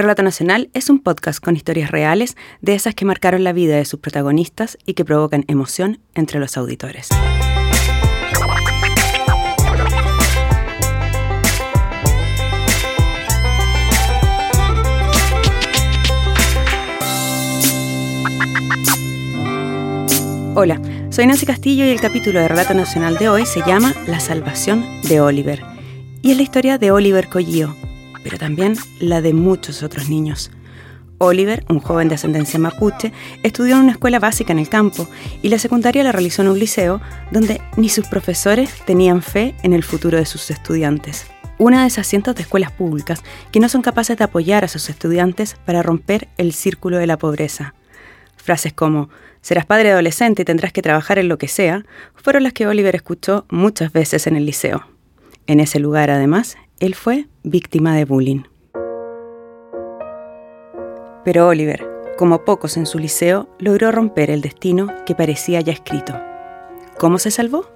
Relato Nacional es un podcast con historias reales de esas que marcaron la vida de sus protagonistas y que provocan emoción entre los auditores. Hola, soy Nancy Castillo y el capítulo de Relato Nacional de hoy se llama La salvación de Oliver. Y es la historia de Oliver Collío, pero también la de muchos otros niños. Oliver, un joven de ascendencia mapuche, estudió en una escuela básica en el campo y la secundaria la realizó en un liceo donde ni sus profesores tenían fe en el futuro de sus estudiantes. Una de esas cientos de escuelas públicas que no son capaces de apoyar a sus estudiantes para romper el círculo de la pobreza. Frases como serás padre adolescente y tendrás que trabajar en lo que sea, fueron las que Oliver escuchó muchas veces en el liceo. En ese lugar, además, él fue víctima de bullying. Pero Oliver, como pocos en su liceo, logró romper el destino que parecía ya escrito. ¿Cómo se salvó?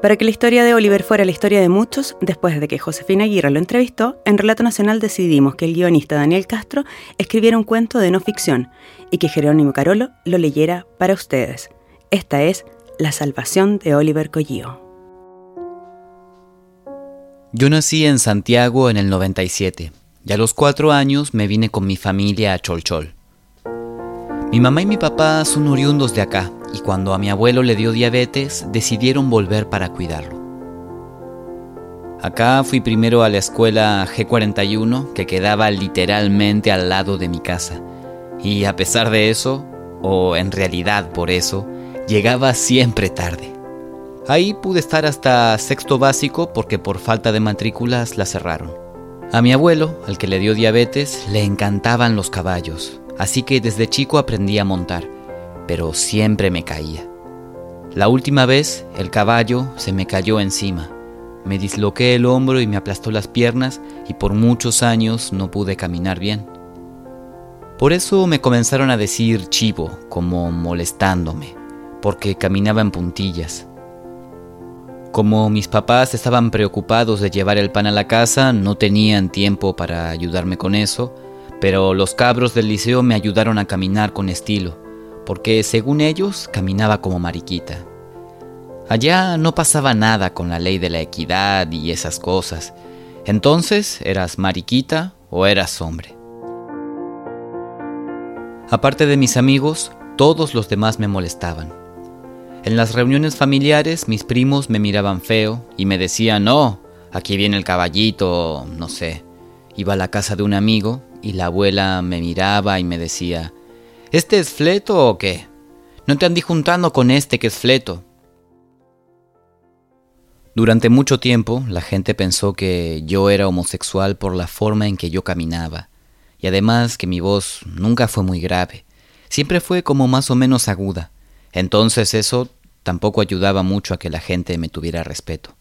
Para que la historia de Oliver fuera la historia de muchos, después de que Josefina Aguirre lo entrevistó, en Relato Nacional decidimos que el guionista Daniel Castro escribiera un cuento de no ficción y que Jerónimo Carolo lo leyera para ustedes. Esta es La salvación de Oliver Collío. Yo nací en Santiago en el 97 y a los cuatro años me vine con mi familia a Cholchol. Mi mamá y mi papá son oriundos de acá y cuando a mi abuelo le dio diabetes decidieron volver para cuidarlo. Acá fui primero a la escuela G41 que quedaba literalmente al lado de mi casa y a pesar de eso, o en realidad por eso, llegaba siempre tarde. Ahí pude estar hasta sexto básico porque por falta de matrículas la cerraron. A mi abuelo, al que le dio diabetes, le encantaban los caballos, así que desde chico aprendí a montar, pero siempre me caía. La última vez, el caballo se me cayó encima. Me disloqué el hombro y me aplastó las piernas y por muchos años no pude caminar bien. Por eso me comenzaron a decir chivo, como molestándome, porque caminaba en puntillas. Como mis papás estaban preocupados de llevar el pan a la casa, no tenían tiempo para ayudarme con eso, pero los cabros del liceo me ayudaron a caminar con estilo, porque según ellos caminaba como mariquita. Allá no pasaba nada con la ley de la equidad y esas cosas. Entonces eras mariquita o eras hombre. Aparte de mis amigos, todos los demás me molestaban. En las reuniones familiares mis primos me miraban feo y me decían, no, aquí viene el caballito, no sé. Iba a la casa de un amigo y la abuela me miraba y me decía, ¿este es fleto o qué? No te andí juntando con este que es fleto. Durante mucho tiempo la gente pensó que yo era homosexual por la forma en que yo caminaba, y además que mi voz nunca fue muy grave, siempre fue como más o menos aguda. Entonces eso tampoco ayudaba mucho a que la gente me tuviera respeto.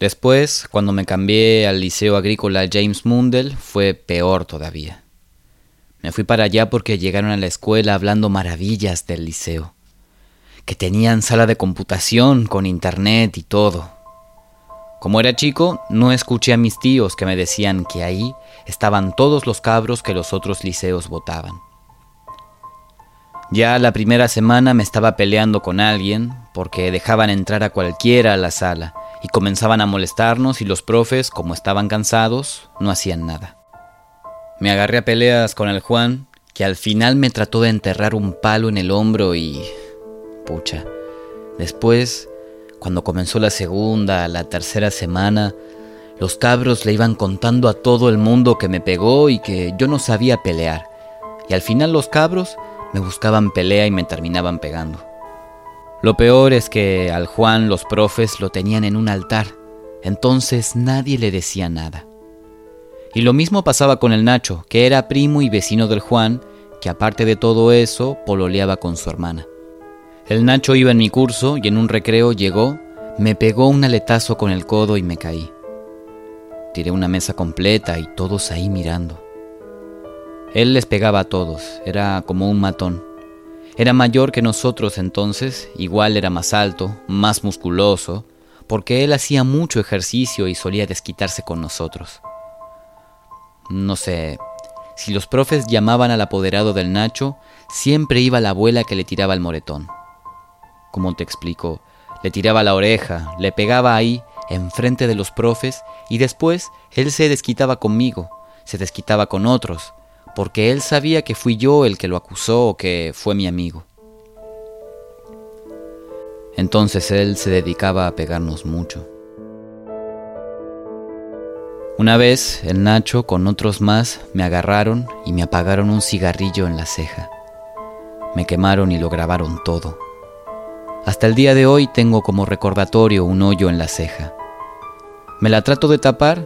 Después, cuando me cambié al Liceo Agrícola James Mundell, fue peor todavía. Me fui para allá porque llegaron a la escuela hablando maravillas del liceo, que tenían sala de computación con internet y todo. Como era chico, no escuché a mis tíos que me decían que ahí estaban todos los cabros que los otros liceos votaban. Ya la primera semana me estaba peleando con alguien porque dejaban entrar a cualquiera a la sala y comenzaban a molestarnos y los profes, como estaban cansados, no hacían nada. Me agarré a peleas con el Juan, que al final me trató de enterrar un palo en el hombro y... pucha. Después, cuando comenzó la segunda, la tercera semana, los cabros le iban contando a todo el mundo que me pegó y que yo no sabía pelear. Y al final los cabros me buscaban pelea y me terminaban pegando. Lo peor es que al Juan los profes lo tenían en un altar, entonces nadie le decía nada. Y lo mismo pasaba con el Nacho, que era primo y vecino del Juan, que aparte de todo eso, pololeaba con su hermana. El Nacho iba en mi curso y en un recreo llegó, me pegó un aletazo con el codo y me caí. Tiré una mesa completa y todos ahí mirando. Él les pegaba a todos, era como un matón. Era mayor que nosotros entonces, igual era más alto, más musculoso, porque él hacía mucho ejercicio y solía desquitarse con nosotros. No sé, si los profes llamaban al apoderado del Nacho, siempre iba la abuela que le tiraba el moretón. ¿Cómo te explico? Le tiraba la oreja, le pegaba ahí, enfrente de los profes, y después él se desquitaba conmigo, se desquitaba con otros, porque él sabía que fui yo el que lo acusó o que fue mi amigo. Entonces él se dedicaba a pegarnos mucho. Una vez el Nacho con otros más me agarraron y me apagaron un cigarrillo en la ceja. Me quemaron y lo grabaron todo. Hasta el día de hoy tengo como recordatorio un hoyo en la ceja. Me la trato de tapar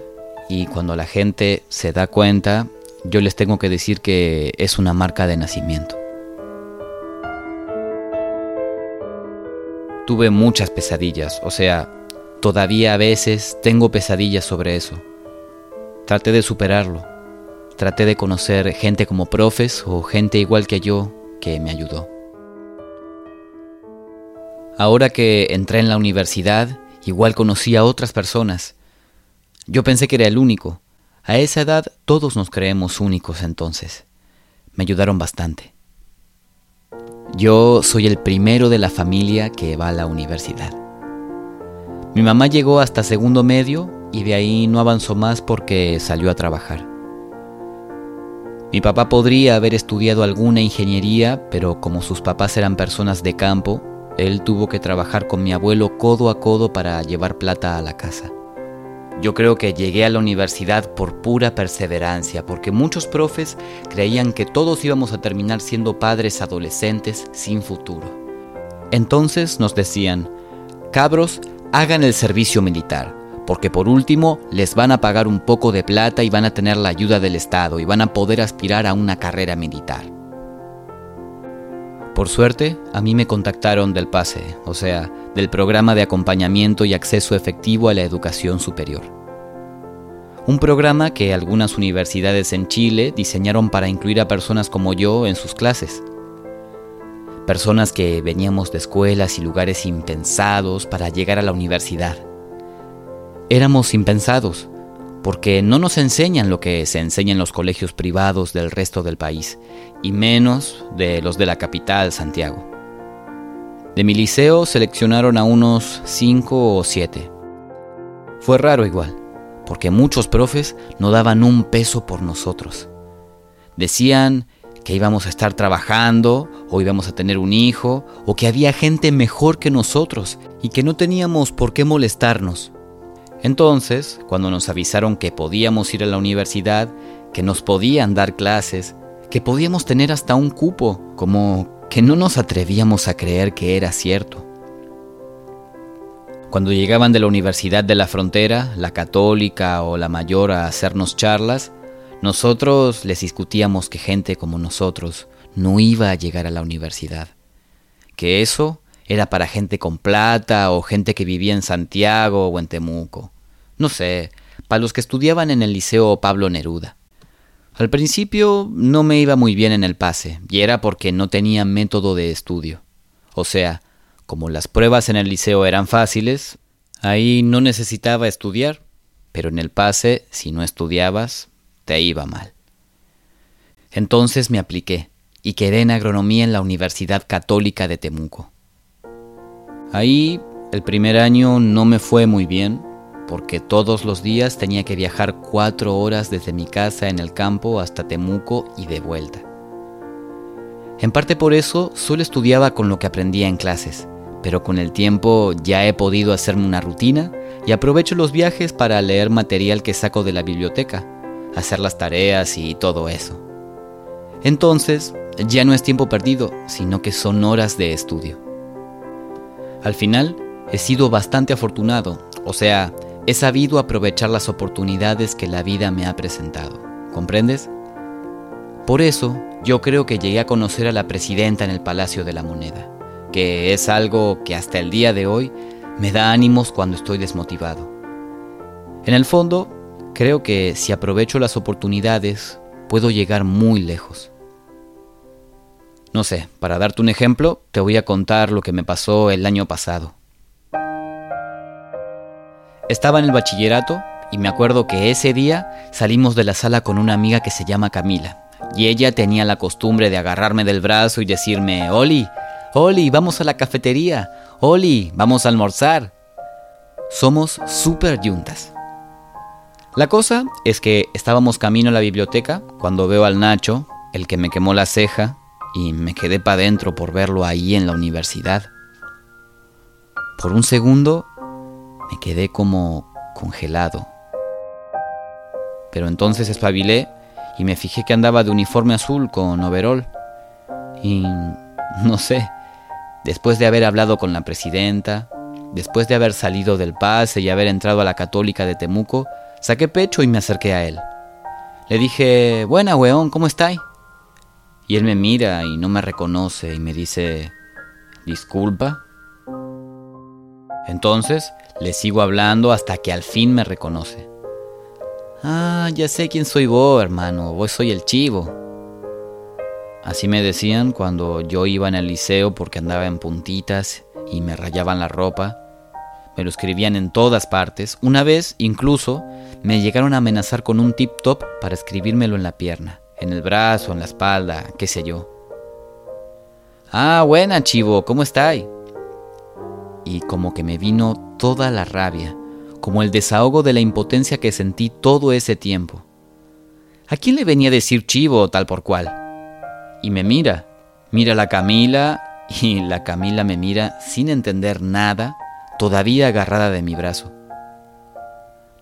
y cuando la gente se da cuenta, yo les tengo que decir que es una marca de nacimiento. Tuve muchas pesadillas, o sea, todavía a veces tengo pesadillas sobre eso. Traté de superarlo. Traté de conocer gente como profes o gente igual que yo que me ayudó. Ahora que entré en la universidad, igual conocí a otras personas. Yo pensé que era el único. A esa edad todos nos creemos únicos entonces. Me ayudaron bastante. Yo soy el primero de la familia que va a la universidad. Mi mamá llegó hasta segundo medio y de ahí no avanzó más porque salió a trabajar. Mi papá podría haber estudiado alguna ingeniería, pero como sus papás eran personas de campo, él tuvo que trabajar con mi abuelo codo a codo para llevar plata a la casa. Yo creo que llegué a la universidad por pura perseverancia, porque muchos profes creían que todos íbamos a terminar siendo padres adolescentes sin futuro. Entonces nos decían, cabros, hagan el servicio militar, porque por último les van a pagar un poco de plata y van a tener la ayuda del Estado y van a poder aspirar a una carrera militar. Por suerte, a mí me contactaron del PASE, o sea, del Programa de Acompañamiento y Acceso Efectivo a la Educación Superior. Un programa que algunas universidades en Chile diseñaron para incluir a personas como yo en sus clases. Personas que veníamos de escuelas y lugares impensados para llegar a la universidad éramos impensados, porque no nos enseñan lo que se enseña en los colegios privados del resto del país, y menos de los de la capital, Santiago. De mi liceo seleccionaron a unos cinco o siete. Fue raro igual, porque muchos profes no daban un peso por nosotros. Decían que íbamos a estar trabajando o íbamos a tener un hijo o que había gente mejor que nosotros y que no teníamos por qué molestarnos entonces, cuando nos avisaron que podíamos ir a la universidad, que nos podían dar clases, que podíamos tener hasta un cupo, como que no nos atrevíamos a creer que era cierto. Cuando llegaban de la Universidad de la Frontera, la católica o la mayor a hacernos charlas, nosotros les discutíamos que gente como nosotros no iba a llegar a la universidad, que eso era para gente con plata o gente que vivía en Santiago o en Temuco. No sé, para los que estudiaban en el Liceo Pablo Neruda. Al principio no me iba muy bien en el pase, y era porque no tenía método de estudio. O sea, como las pruebas en el liceo eran fáciles, ahí no necesitaba estudiar, pero en el pase, si no estudiabas, te iba mal. Entonces me apliqué y quedé en agronomía en la Universidad Católica de Temuco. Ahí el primer año no me fue muy bien porque todos los días tenía que viajar cuatro horas desde mi casa en el campo hasta Temuco y de vuelta. En parte por eso solo estudiaba con lo que aprendía en clases, pero con el tiempo ya he podido hacerme una rutina y aprovecho los viajes para leer material que saco de la biblioteca, hacer las tareas y todo eso. Entonces, ya no es tiempo perdido, sino que son horas de estudio. Al final, he sido bastante afortunado, o sea, he sabido aprovechar las oportunidades que la vida me ha presentado. ¿Comprendes? Por eso, yo creo que llegué a conocer a la presidenta en el Palacio de la Moneda, que es algo que hasta el día de hoy me da ánimos cuando estoy desmotivado. En el fondo, creo que si aprovecho las oportunidades, puedo llegar muy lejos. No sé, para darte un ejemplo, te voy a contar lo que me pasó el año pasado. Estaba en el bachillerato Y me acuerdo que ese día salimos de la sala con una amiga que se llama Camila. Y ella tenía la costumbre de agarrarme del brazo y decirme, Oli, Oli, vamos a la cafetería. Oli, vamos a almorzar. Somos súper yuntas. La cosa es que estábamos camino a la biblioteca cuando veo al Nacho, el que me quemó la ceja, y me quedé para adentro por verlo ahí en la universidad. Por un segundo me quedé como congelado. Pero entonces espabilé y me fijé que andaba de uniforme azul con overol. Y no sé, después de haber hablado con la presidenta, después de haber salido del pase y haber entrado a la católica de Temuco, saqué pecho y me acerqué a él. Le dije, buena weón, ¿cómo estáis? Y él me mira y no me reconoce y me dice, disculpa. Entonces le sigo hablando hasta que al fin me reconoce. Ah, ya sé quién soy vos, hermano, vos soy el chivo. Así me decían cuando yo iba en el liceo porque andaba en puntitas y me rayaban la ropa. Me lo escribían en todas partes. Una vez, incluso, me llegaron a amenazar con un tip top para escribírmelo en la pierna, en el brazo, en la espalda, qué sé yo. Ah, buena, chivo, ¿cómo estáis? Y como que me vino toda la rabia, como el desahogo de la impotencia que sentí todo ese tiempo. ¿A quién le venía a decir chivo tal por cual? Y me mira, mira la Camila y la Camila me mira sin entender nada, todavía agarrada de mi brazo.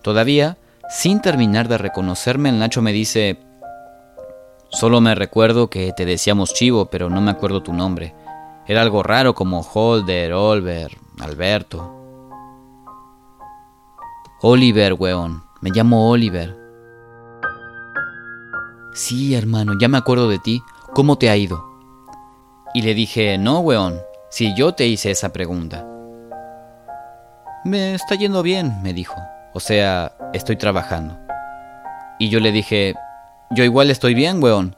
Todavía, sin terminar de reconocerme, el Nacho me dice, solo me recuerdo que te decíamos chivo, pero no me acuerdo tu nombre. Era algo raro como Holder, Olver, Alberto. Oliver, weón. Me llamo Oliver. Sí, hermano, ya me acuerdo de ti. ¿Cómo te ha ido? Y le dije, no, weón, si yo te hice esa pregunta. Me está yendo bien, me dijo. O sea, estoy trabajando. Y yo le dije, yo igual estoy bien, weón.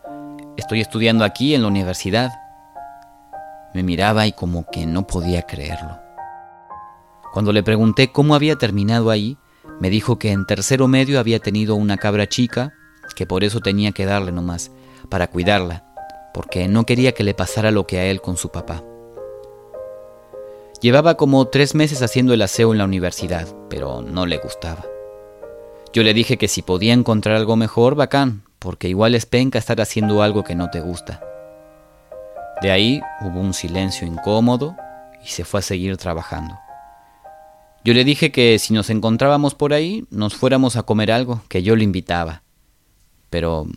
Estoy estudiando aquí en la universidad. Me miraba y como que no podía creerlo. Cuando le pregunté cómo había terminado ahí, me dijo que en tercero medio había tenido una cabra chica, que por eso tenía que darle nomás, para cuidarla, porque no quería que le pasara lo que a él con su papá. Llevaba como tres meses haciendo el aseo en la universidad, pero no le gustaba. Yo le dije que si podía encontrar algo mejor, bacán, porque igual es penca estar haciendo algo que no te gusta. De ahí hubo un silencio incómodo y se fue a seguir trabajando. Yo le dije que si nos encontrábamos por ahí, nos fuéramos a comer algo, que yo lo invitaba. Pero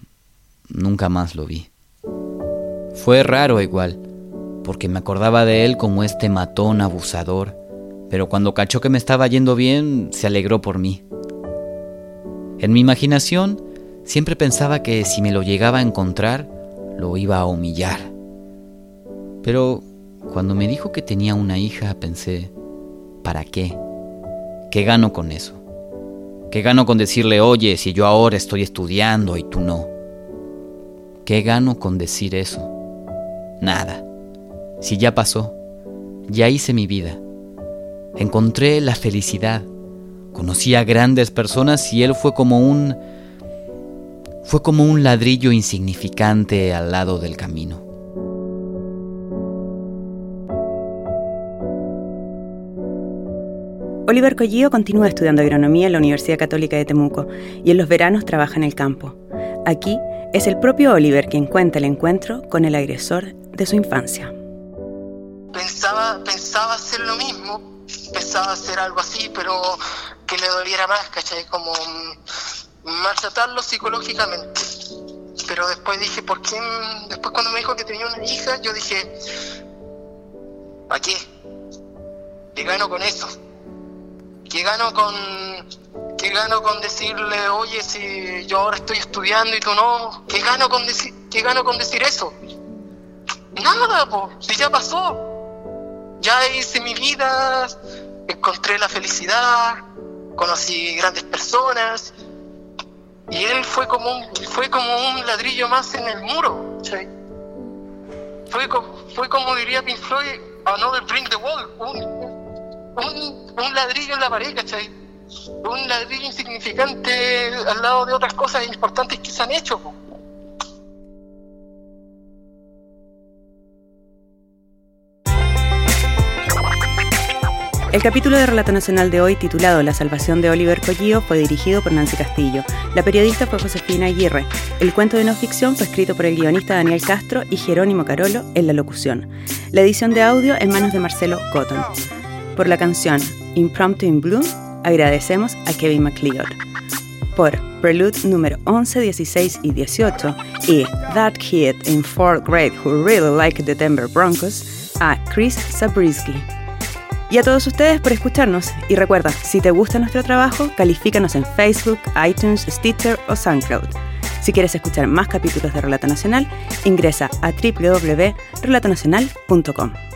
nunca más lo vi. Fue raro igual, porque me acordaba de él como este matón abusador, pero cuando cachó que me estaba yendo bien, se alegró por mí. En mi imaginación, siempre pensaba que si me lo llegaba a encontrar, lo iba a humillar. Pero cuando me dijo que tenía una hija, pensé, ¿para qué? ¿Qué gano con eso? ¿Qué gano con decirle, oye, si yo ahora estoy estudiando y tú no? ¿Qué gano con decir eso? Nada. Si ya pasó, ya hice mi vida. Encontré la felicidad. Conocí a grandes personas y él fue como un... fue como un ladrillo insignificante al lado del camino. Oliver Collío continúa estudiando agronomía en la Universidad Católica de Temuco y en los veranos trabaja en el campo. Aquí es el propio Oliver quien cuenta el encuentro con el agresor de su infancia. Pensaba, pensaba hacer lo mismo, pensaba hacer algo así, pero que le doliera más, ¿cachai? Como mm, maltratarlo psicológicamente. Pero después dije, ¿por qué? Después cuando me dijo que tenía una hija, yo dije, ¿para qué? ¿Qué gano con eso? ¿Qué gano con qué gano con decirle, oye, si yo ahora estoy estudiando y tú no? ¿Qué gano con decir, qué gano con decir eso? Nada, pues, si ya pasó. Ya hice mi vida, encontré la felicidad, conocí grandes personas y él fue como un, fue como un ladrillo más en el muro. Fue, fue como diría Pink Floyd, another bring the wall, un, un, ladrillo en la pared, ¿cachai? un ladrillo insignificante al lado de otras cosas importantes que se han hecho. El capítulo de Relato Nacional de hoy, titulado La salvación de Oliver Collío, fue dirigido por Nancy Castillo. La periodista fue Josefina Aguirre. El cuento de no ficción fue escrito por el guionista Daniel Castro y Jerónimo Carolo en la locución. La edición de audio en manos de Marcelo Cotton. Por la canción Impromptu in Blue, agradecemos a Kevin McLeod. Por Prelude número 11, 16 y 18 y That Kid in 4th Grade Who Really Liked the Denver Broncos, a Chris Zabriskie. Y a todos ustedes por escucharnos. Y recuerda, si te gusta nuestro trabajo, califícanos en Facebook, iTunes, Stitcher o SoundCloud. Si quieres escuchar más capítulos de Relato Nacional, ingresa a www.relatonacional.com.